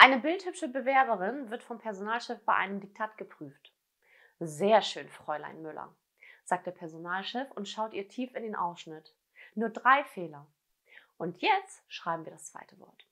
Eine bildhübsche Bewerberin wird vom Personalchef bei einem Diktat geprüft. Sehr schön, Fräulein Müller, sagt der Personalchef und schaut ihr tief in den Ausschnitt. Nur drei Fehler. Und jetzt schreiben wir das zweite Wort.